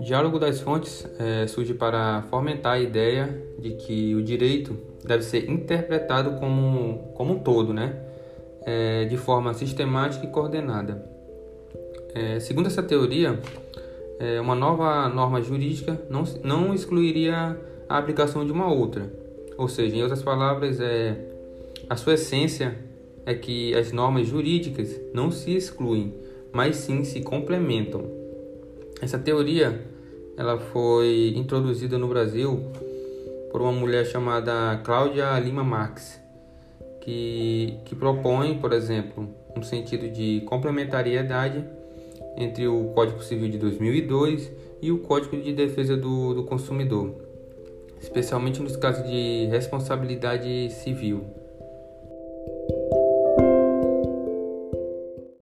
Diálogo das fontes é, surge para fomentar a ideia de que o direito deve ser interpretado como, como um todo, né? É, de forma sistemática e coordenada. É, segundo essa teoria, uma nova norma jurídica não, não excluiria a aplicação de uma outra. Ou seja, em outras palavras, é, a sua essência é que as normas jurídicas não se excluem, mas sim se complementam. Essa teoria ela foi introduzida no Brasil por uma mulher chamada Cláudia Lima Marx, que, que propõe, por exemplo, um sentido de complementariedade entre o Código Civil de 2002 e o Código de Defesa do, do Consumidor, especialmente nos casos de responsabilidade civil.